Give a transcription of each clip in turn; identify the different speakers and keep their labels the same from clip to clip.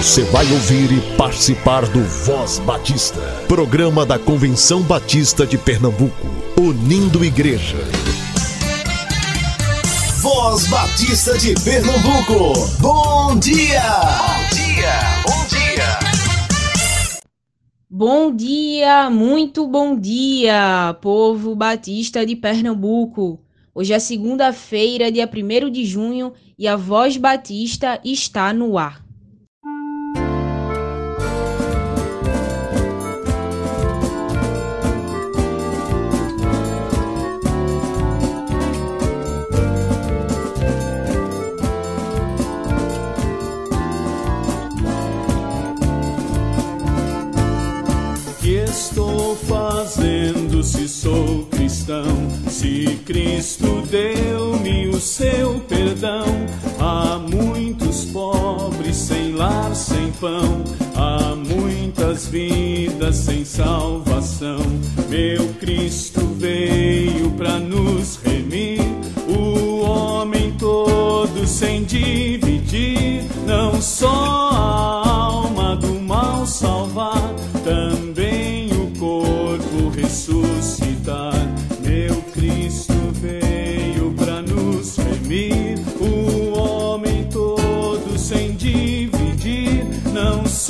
Speaker 1: Você vai ouvir e participar do Voz Batista, programa da Convenção Batista de Pernambuco, unindo igreja.
Speaker 2: Voz Batista de Pernambuco, bom dia! Bom dia, bom
Speaker 3: dia! Bom dia, muito bom dia, povo batista de Pernambuco. Hoje é segunda-feira, dia 1 de junho, e a Voz Batista está no ar.
Speaker 4: Se Cristo deu-me o seu perdão, há muitos pobres sem lar, sem pão, há muitas vidas sem salvação. Meu Cristo veio para nos remir, o homem todo sem dividir, não só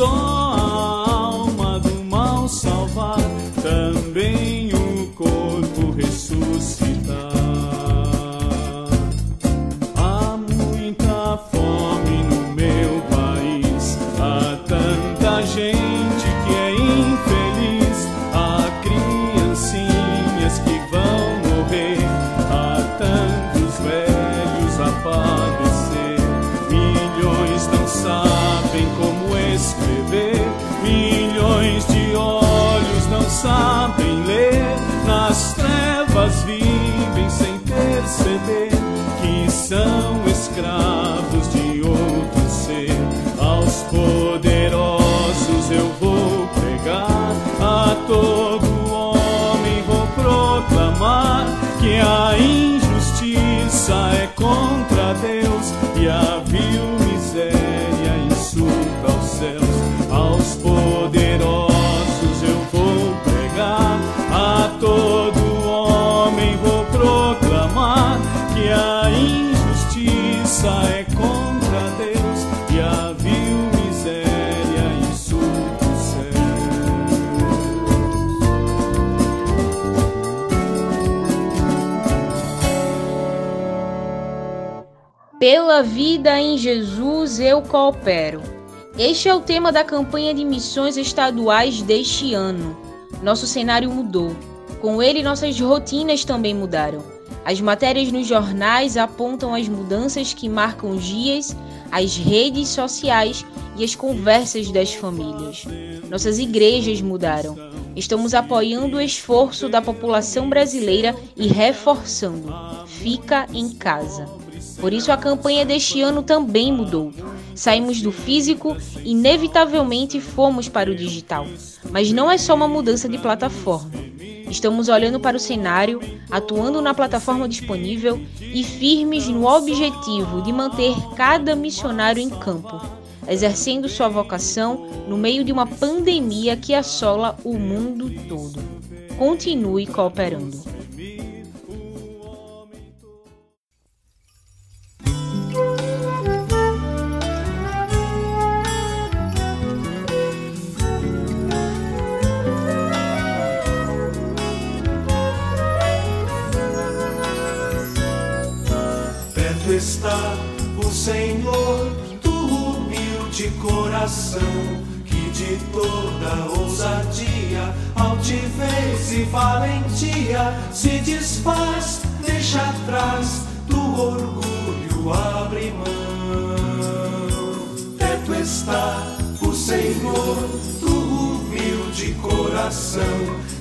Speaker 4: não são escravos
Speaker 3: Pela vida em Jesus eu coopero. Este é o tema da campanha de missões estaduais deste ano. Nosso cenário mudou. Com ele, nossas rotinas também mudaram. As matérias nos jornais apontam as mudanças que marcam os dias, as redes sociais e as conversas das famílias. Nossas igrejas mudaram. Estamos apoiando o esforço da população brasileira e reforçando: fica em casa. Por isso a campanha deste ano também mudou. Saímos do físico, inevitavelmente fomos para o digital. Mas não é só uma mudança de plataforma. Estamos olhando para o cenário, atuando na plataforma disponível e firmes no objetivo de manter cada missionário em campo, exercendo sua vocação no meio de uma pandemia que assola o mundo todo. Continue cooperando.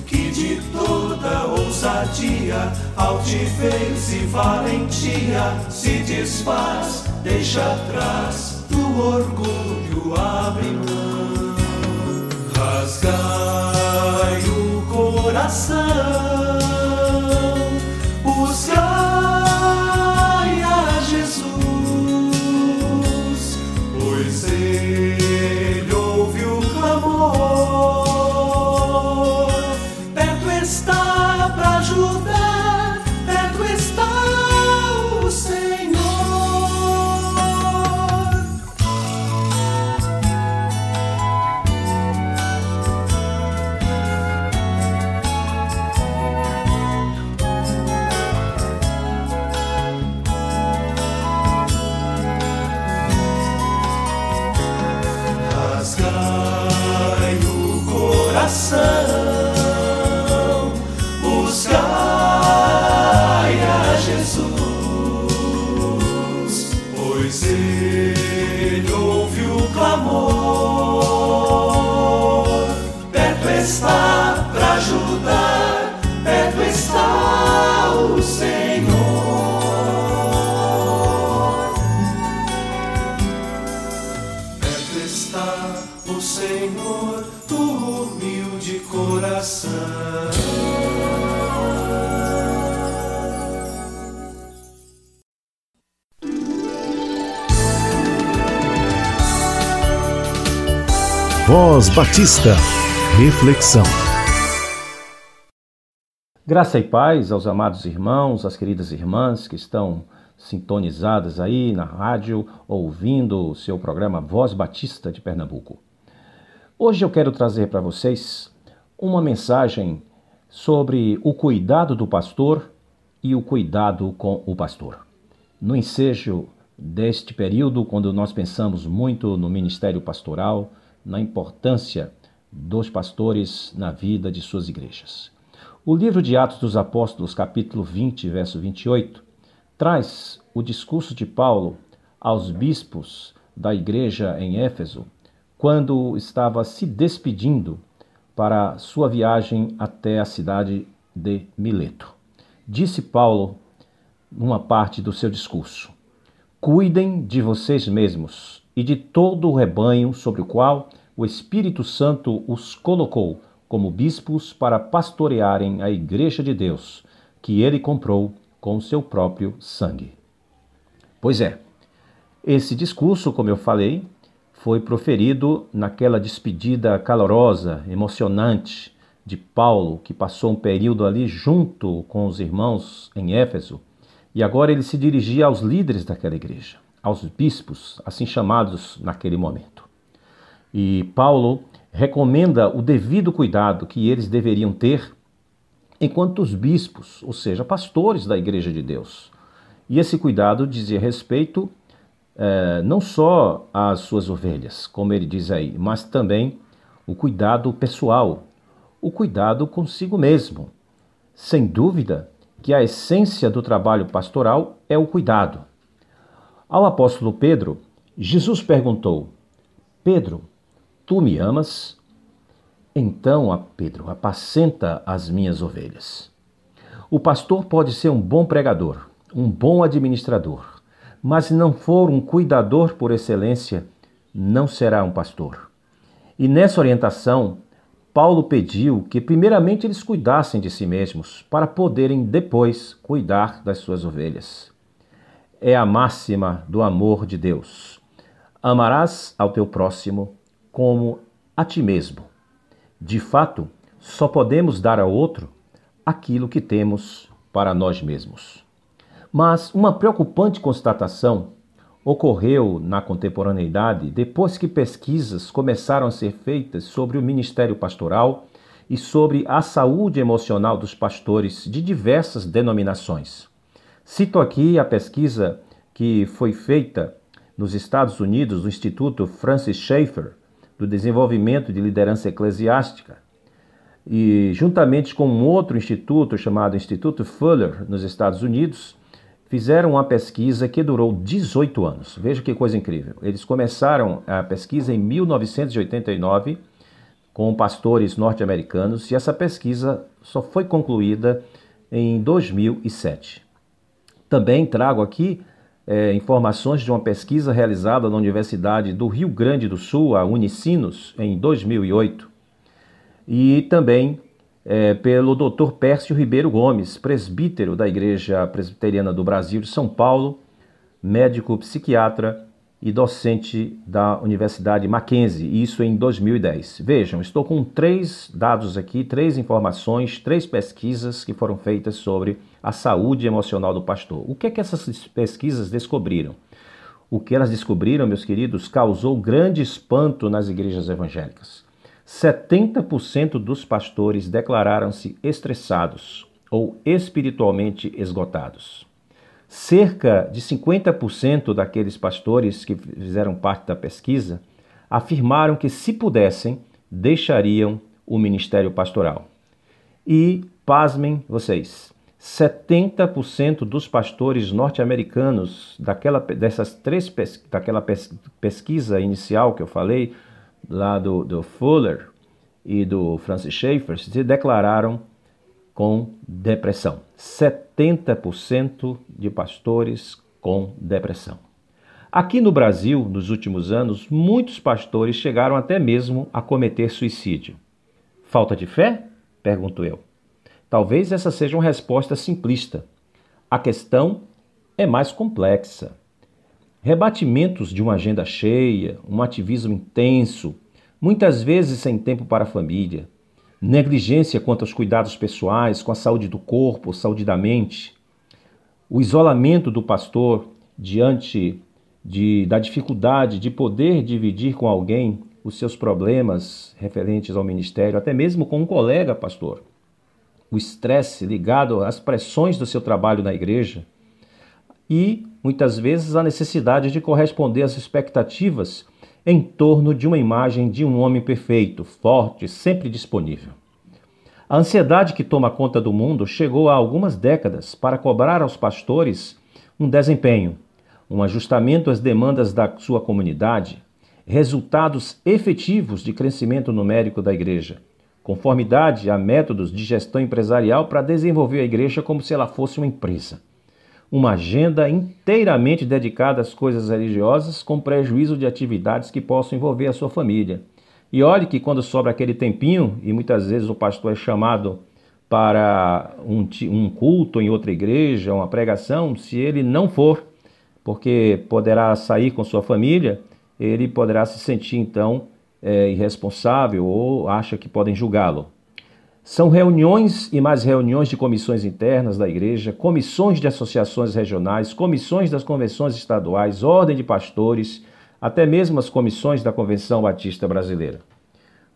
Speaker 5: Que de toda ousadia, altivez e valentia se desfaz, deixa atrás do orgulho, abre mão. Rasgai o coração, a
Speaker 1: Voz Batista. Reflexão.
Speaker 6: Graça e paz aos amados irmãos, às queridas irmãs que estão sintonizadas aí na rádio, ouvindo o seu programa Voz Batista de Pernambuco. Hoje eu quero trazer para vocês uma mensagem sobre o cuidado do pastor e o cuidado com o pastor. No ensejo deste período, quando nós pensamos muito no ministério pastoral, na importância dos pastores na vida de suas igrejas. O livro de Atos dos Apóstolos, capítulo 20, verso 28, traz o discurso de Paulo aos bispos da igreja em Éfeso, quando estava se despedindo para sua viagem até a cidade de Mileto. Disse Paulo, numa parte do seu discurso: Cuidem de vocês mesmos e de todo o rebanho sobre o qual o Espírito Santo os colocou como bispos para pastorearem a igreja de Deus, que ele comprou com seu próprio sangue. Pois é, esse discurso, como eu falei, foi proferido naquela despedida calorosa, emocionante de Paulo, que passou um período ali junto com os irmãos em Éfeso, e agora ele se dirigia aos líderes daquela igreja, aos bispos, assim chamados naquele momento. E Paulo recomenda o devido cuidado que eles deveriam ter enquanto os bispos, ou seja, pastores da igreja de Deus. E esse cuidado dizia respeito eh, não só às suas ovelhas, como ele diz aí, mas também o cuidado pessoal, o cuidado consigo mesmo. Sem dúvida que a essência do trabalho pastoral é o cuidado. Ao apóstolo Pedro, Jesus perguntou: Pedro, Tu me amas? Então, a Pedro, apacenta as minhas ovelhas. O pastor pode ser um bom pregador, um bom administrador, mas se não for um cuidador por excelência, não será um pastor. E nessa orientação, Paulo pediu que primeiramente eles cuidassem de si mesmos, para poderem depois cuidar das suas ovelhas. É a máxima do amor de Deus. Amarás ao teu próximo como a ti mesmo. De fato, só podemos dar ao outro aquilo que temos para nós mesmos. Mas uma preocupante constatação ocorreu na contemporaneidade depois que pesquisas começaram a ser feitas sobre o ministério pastoral e sobre a saúde emocional dos pastores de diversas denominações. Cito aqui a pesquisa que foi feita nos Estados Unidos do Instituto Francis Schaeffer, do desenvolvimento de liderança eclesiástica, e juntamente com um outro instituto chamado Instituto Fuller, nos Estados Unidos, fizeram uma pesquisa que durou 18 anos. Veja que coisa incrível. Eles começaram a pesquisa em 1989 com pastores norte-americanos e essa pesquisa só foi concluída em 2007. Também trago aqui é, informações de uma pesquisa realizada na Universidade do Rio Grande do Sul, a Unicinos, em 2008, e também é, pelo Dr. Pércio Ribeiro Gomes, presbítero da Igreja Presbiteriana do Brasil de São Paulo, médico psiquiatra e docente da Universidade Mackenzie, isso em 2010. Vejam, estou com três dados aqui, três informações, três pesquisas que foram feitas sobre a saúde emocional do pastor. O que é que essas pesquisas descobriram? O que elas descobriram, meus queridos, causou grande espanto nas igrejas evangélicas. 70% dos pastores declararam-se estressados ou espiritualmente esgotados. Cerca de 50% daqueles pastores que fizeram parte da pesquisa afirmaram que, se pudessem, deixariam o ministério pastoral. E, pasmem vocês, 70% dos pastores norte-americanos daquela, dessas três daquela pesquisa inicial que eu falei, lá do, do Fuller e do Francis Schaeffer, se declararam com depressão. 70% de pastores com depressão. Aqui no Brasil, nos últimos anos, muitos pastores chegaram até mesmo a cometer suicídio. Falta de fé? Pergunto eu. Talvez essa seja uma resposta simplista. A questão é mais complexa. Rebatimentos de uma agenda cheia, um ativismo intenso, muitas vezes sem tempo para a família, negligência quanto aos cuidados pessoais, com a saúde do corpo, saúde da mente, o isolamento do pastor diante de, da dificuldade de poder dividir com alguém os seus problemas referentes ao ministério, até mesmo com um colega pastor. O estresse ligado às pressões do seu trabalho na igreja e, muitas vezes, a necessidade de corresponder às expectativas em torno de uma imagem de um homem perfeito, forte, sempre disponível. A ansiedade que toma conta do mundo chegou há algumas décadas para cobrar aos pastores um desempenho, um ajustamento às demandas da sua comunidade, resultados efetivos de crescimento numérico da igreja, conformidade a métodos de gestão empresarial para desenvolver a igreja como se ela fosse uma empresa. Uma agenda inteiramente dedicada às coisas religiosas, com prejuízo de atividades que possam envolver a sua família e olhe que quando sobra aquele tempinho, e muitas vezes o pastor é chamado para um, um culto em outra igreja, uma pregação, se ele não for, porque poderá sair com sua família, ele poderá se sentir então é, irresponsável ou acha que podem julgá-lo. São reuniões e mais reuniões de comissões internas da igreja, comissões de associações regionais, comissões das convenções estaduais, ordem de pastores, até mesmo as comissões da Convenção Batista Brasileira.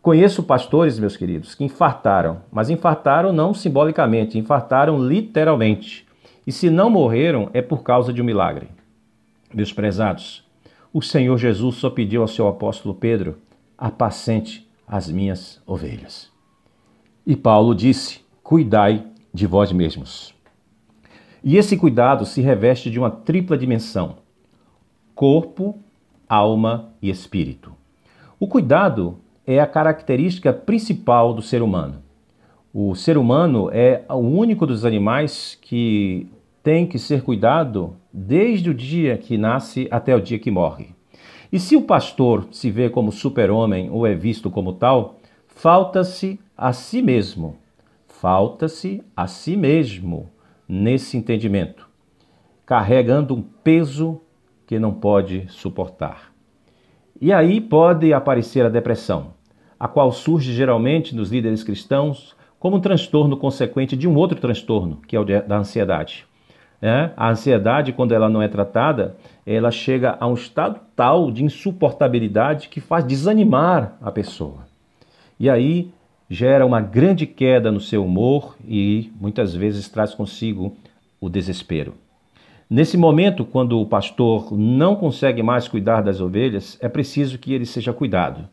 Speaker 6: Conheço pastores, meus queridos, que infartaram, mas infartaram não simbolicamente, infartaram literalmente. E se não morreram, é por causa de um milagre. Meus prezados, o Senhor Jesus só pediu ao seu apóstolo Pedro: apacente as minhas ovelhas. E Paulo disse: cuidai de vós mesmos. E esse cuidado se reveste de uma tripla dimensão: corpo, alma e espírito. O cuidado é a característica principal do ser humano. O ser humano é o único dos animais que tem que ser cuidado desde o dia que nasce até o dia que morre. E se o pastor se vê como super-homem ou é visto como tal, falta-se a si mesmo. Falta-se a si mesmo nesse entendimento, carregando um peso que não pode suportar. E aí pode aparecer a depressão, a qual surge geralmente nos líderes cristãos como um transtorno consequente de um outro transtorno, que é o da ansiedade. É? A ansiedade, quando ela não é tratada, ela chega a um estado tal de insuportabilidade que faz desanimar a pessoa. E aí gera uma grande queda no seu humor e muitas vezes traz consigo o desespero. Nesse momento, quando o pastor não consegue mais cuidar das ovelhas, é preciso que ele seja cuidado,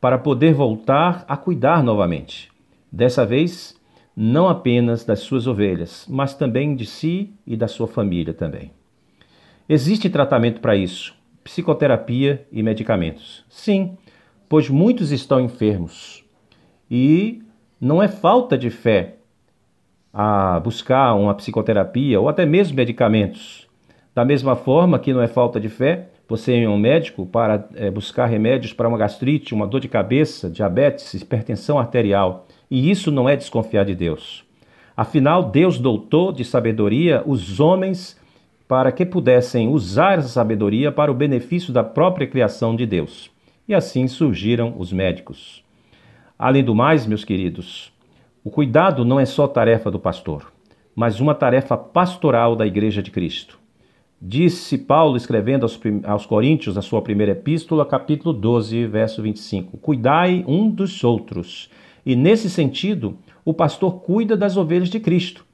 Speaker 6: para poder voltar a cuidar novamente. Dessa vez, não apenas das suas ovelhas, mas também de si e da sua família também. Existe tratamento para isso: psicoterapia e medicamentos. Sim, pois muitos estão enfermos. E não é falta de fé a buscar uma psicoterapia ou até mesmo medicamentos. Da mesma forma que não é falta de fé, você a um médico para é, buscar remédios para uma gastrite, uma dor de cabeça, diabetes, hipertensão arterial. E isso não é desconfiar de Deus. Afinal, Deus doutou de sabedoria os homens para que pudessem usar essa sabedoria para o benefício da própria criação de Deus. E assim surgiram os médicos. Além do mais, meus queridos, o cuidado não é só tarefa do pastor, mas uma tarefa pastoral da Igreja de Cristo. Disse Paulo escrevendo aos, aos Coríntios, a sua primeira epístola, capítulo 12, verso 25: Cuidai um dos outros. E nesse sentido, o pastor cuida das ovelhas de Cristo.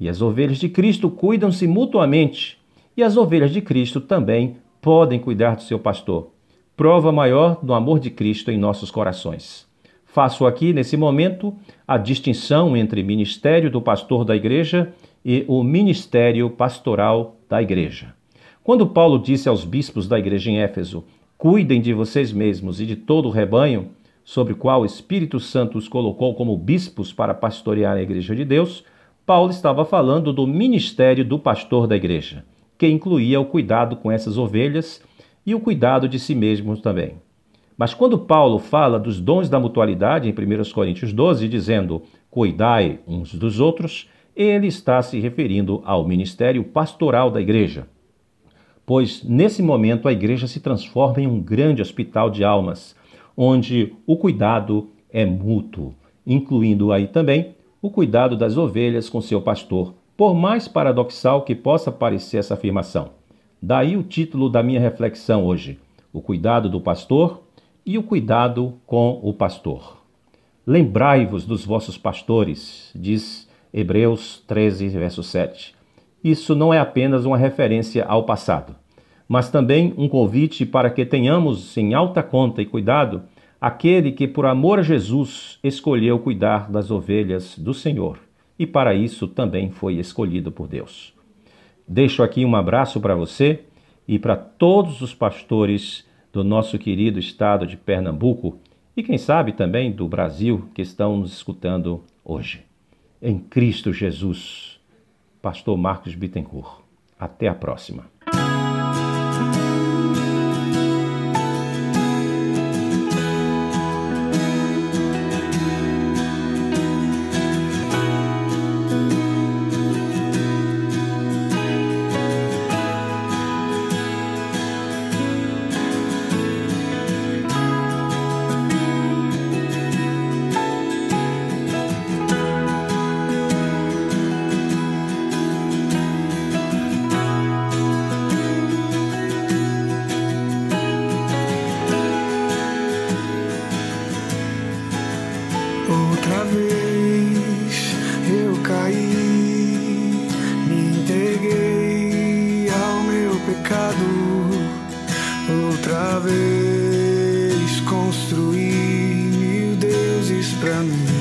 Speaker 6: E as ovelhas de Cristo cuidam-se mutuamente. E as ovelhas de Cristo também podem cuidar do seu pastor. Prova maior do amor de Cristo em nossos corações.
Speaker 7: Faço aqui, nesse momento, a distinção entre ministério do pastor da igreja e o ministério pastoral da igreja. Quando Paulo disse aos bispos da igreja em Éfeso: Cuidem de vocês mesmos e de todo o rebanho, sobre o qual o Espírito Santo os colocou como bispos para pastorear a igreja de Deus, Paulo estava falando do ministério do pastor da igreja, que incluía o cuidado com essas ovelhas e o cuidado de si mesmo também. Mas quando Paulo fala dos dons da mutualidade em 1 Coríntios 12, dizendo cuidai uns dos outros, ele está se referindo ao ministério pastoral da igreja. Pois nesse momento a igreja se transforma em um grande hospital de almas, onde o cuidado é mútuo, incluindo aí também o cuidado das ovelhas com seu pastor, por mais paradoxal que possa parecer essa afirmação. Daí o título da minha reflexão hoje: O cuidado do pastor e o cuidado com o pastor. Lembrai-vos dos vossos pastores, diz Hebreus 13, verso 7. Isso não é apenas uma referência ao passado mas também um convite para que tenhamos em alta conta e cuidado aquele que, por amor a Jesus, escolheu cuidar das ovelhas do Senhor e para isso também foi escolhido por Deus. Deixo aqui um abraço para você e para todos os pastores do nosso querido estado de Pernambuco e quem sabe também do Brasil que estão nos escutando hoje. Em Cristo Jesus, Pastor Marcos Bittencourt. Até a próxima. vez construir mil deuses pra mim.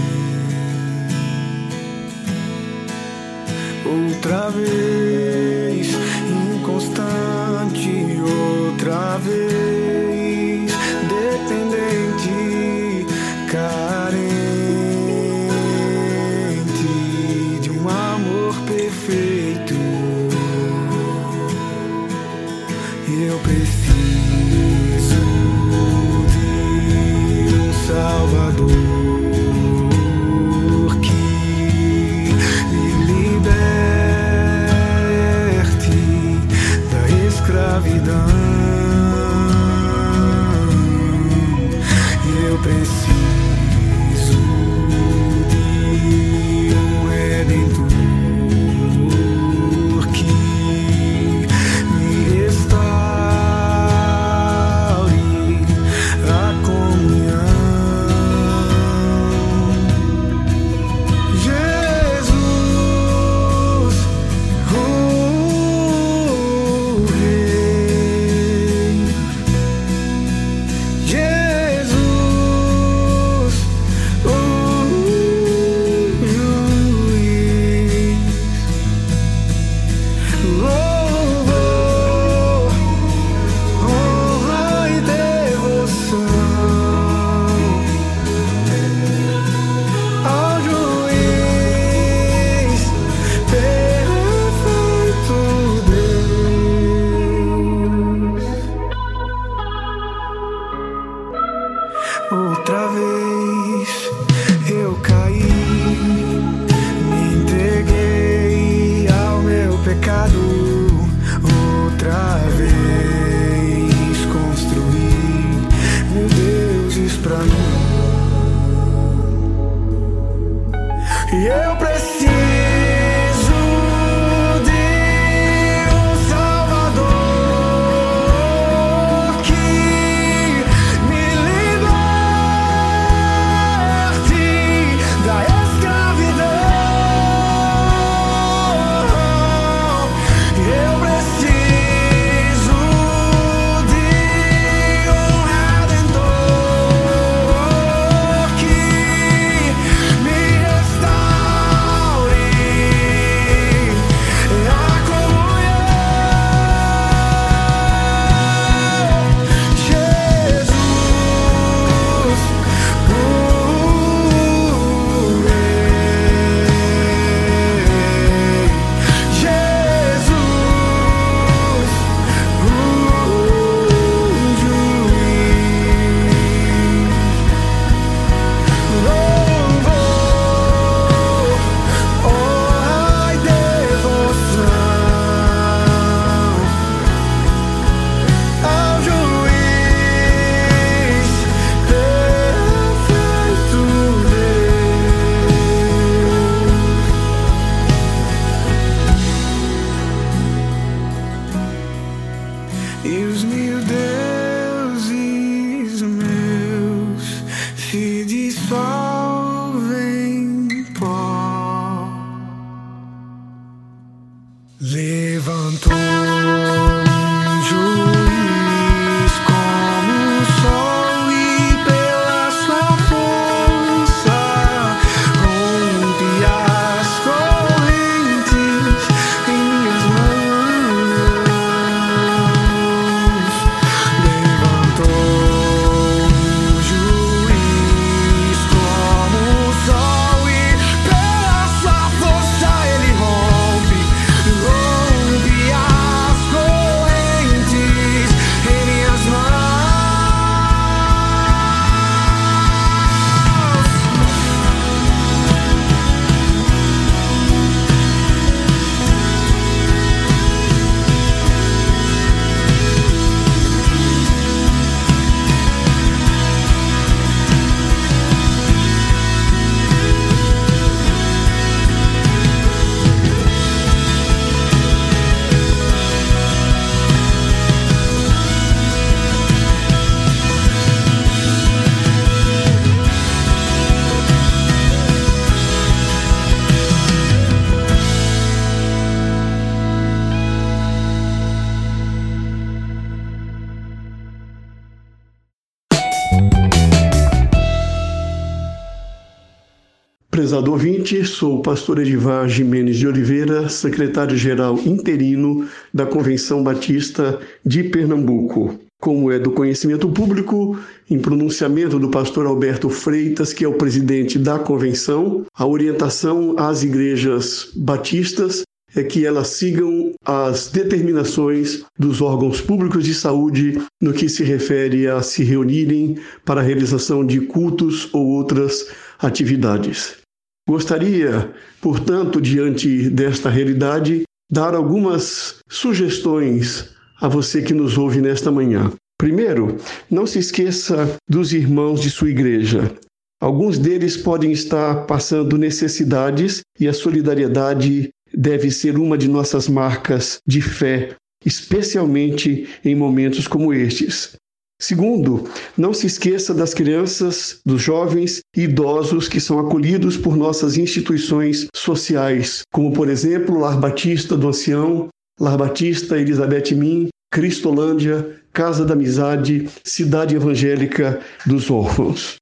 Speaker 8: Prezado ouvinte, sou o pastor Edivar Jimenez de Oliveira, secretário-geral interino da Convenção Batista de Pernambuco. Como é do conhecimento público, em pronunciamento do pastor Alberto Freitas, que é o presidente da convenção, a orientação às igrejas batistas é que elas sigam as determinações dos órgãos públicos de saúde no que se refere a se reunirem para a realização de cultos ou outras atividades. Gostaria, portanto, diante desta realidade, dar algumas sugestões a você que nos ouve nesta manhã. Primeiro, não se esqueça dos irmãos de sua igreja. Alguns deles podem estar passando necessidades e a solidariedade deve ser uma de nossas marcas de fé, especialmente em momentos como estes. Segundo, não se esqueça das crianças, dos jovens e idosos que são acolhidos por nossas instituições sociais, como, por exemplo, Lar Batista do Ancião, Lar Batista Elizabeth Min, Cristolândia, Casa da Amizade, Cidade Evangélica dos Órfãos.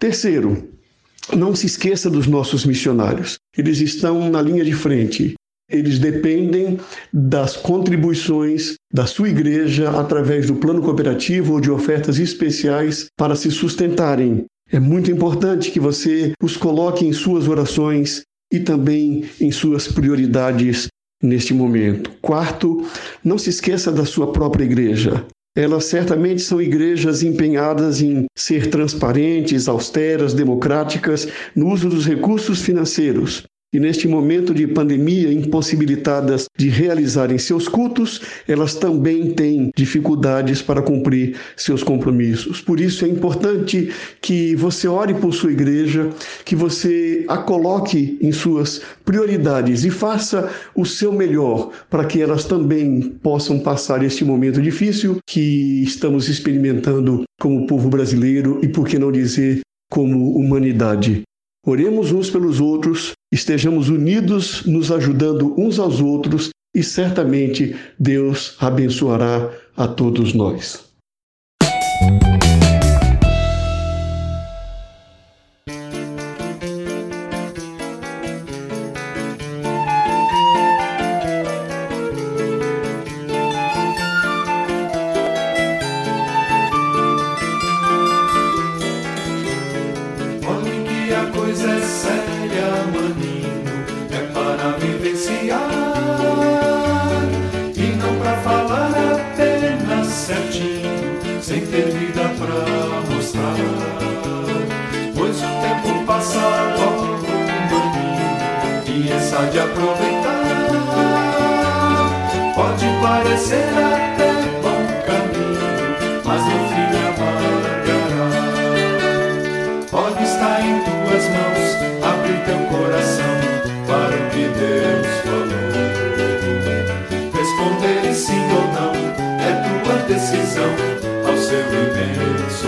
Speaker 8: Terceiro, não se esqueça dos nossos missionários. Eles estão na linha de frente eles dependem das contribuições da sua igreja através do plano cooperativo ou de ofertas especiais para se sustentarem. É muito importante que você os coloque em suas orações e também em suas prioridades neste momento. Quarto, não se esqueça da sua própria igreja. Elas certamente são igrejas empenhadas em ser transparentes, austeras, democráticas no uso dos recursos financeiros e neste momento de pandemia, impossibilitadas de realizarem seus cultos, elas também têm dificuldades para cumprir seus compromissos. Por isso é importante que você ore por sua igreja, que você a coloque em suas prioridades e faça o seu melhor para que elas também possam passar este momento difícil que estamos experimentando como povo brasileiro e, por que não dizer, como humanidade. Oremos uns pelos outros, estejamos unidos, nos ajudando uns aos outros e certamente Deus abençoará a todos nós.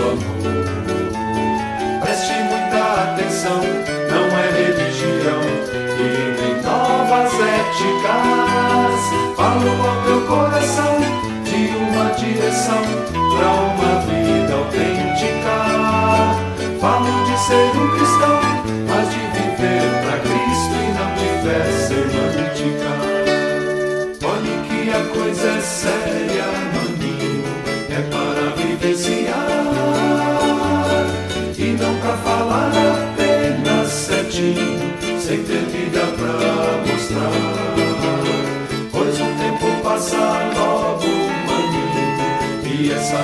Speaker 5: amor.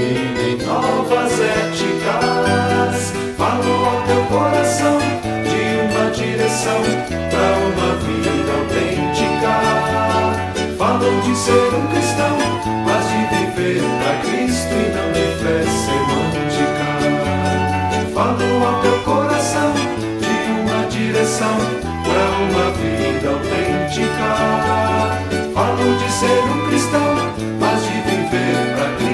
Speaker 5: vivem novas éticas. Falou ao teu coração de uma direção para uma vida autêntica. Falou de ser um cristão, mas de viver para Cristo e não de fé semântica. Falou ao teu coração de uma direção para uma vida autêntica. Falou de ser um cristão, mas de viver para Cristo.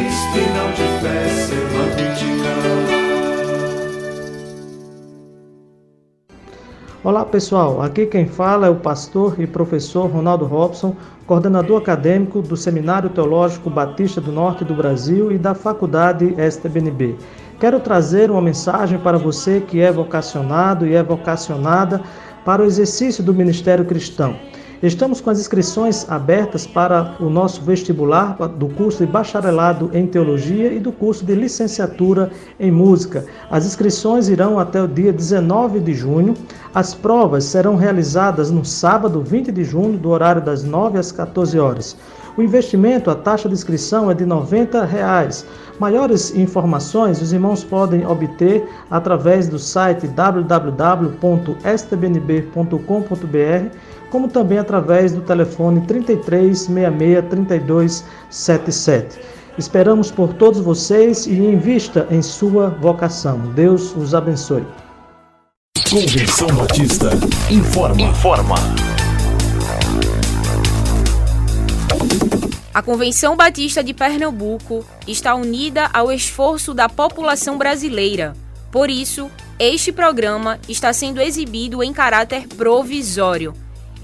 Speaker 9: Olá pessoal, aqui quem fala é o pastor e professor Ronaldo Robson, coordenador acadêmico do Seminário Teológico Batista do Norte do Brasil e da Faculdade STBNB. Quero trazer uma mensagem para você que é vocacionado e é vocacionada para o exercício do ministério cristão. Estamos com as inscrições abertas para o nosso vestibular do curso de bacharelado em teologia e do curso de licenciatura em música. As inscrições irão até o dia 19 de junho. As provas serão realizadas no sábado, 20 de junho, do horário das 9 às 14 horas. O investimento, a taxa de inscrição é de 90 reais. Maiores informações os irmãos podem obter através do site www.stbnb.com.br como também através do telefone 3366 3277. Esperamos por todos vocês e invista em sua vocação. Deus os abençoe.
Speaker 1: Convenção Batista informa. Informa.
Speaker 3: A Convenção Batista de Pernambuco está unida ao esforço da população brasileira. Por isso, este programa está sendo exibido em caráter provisório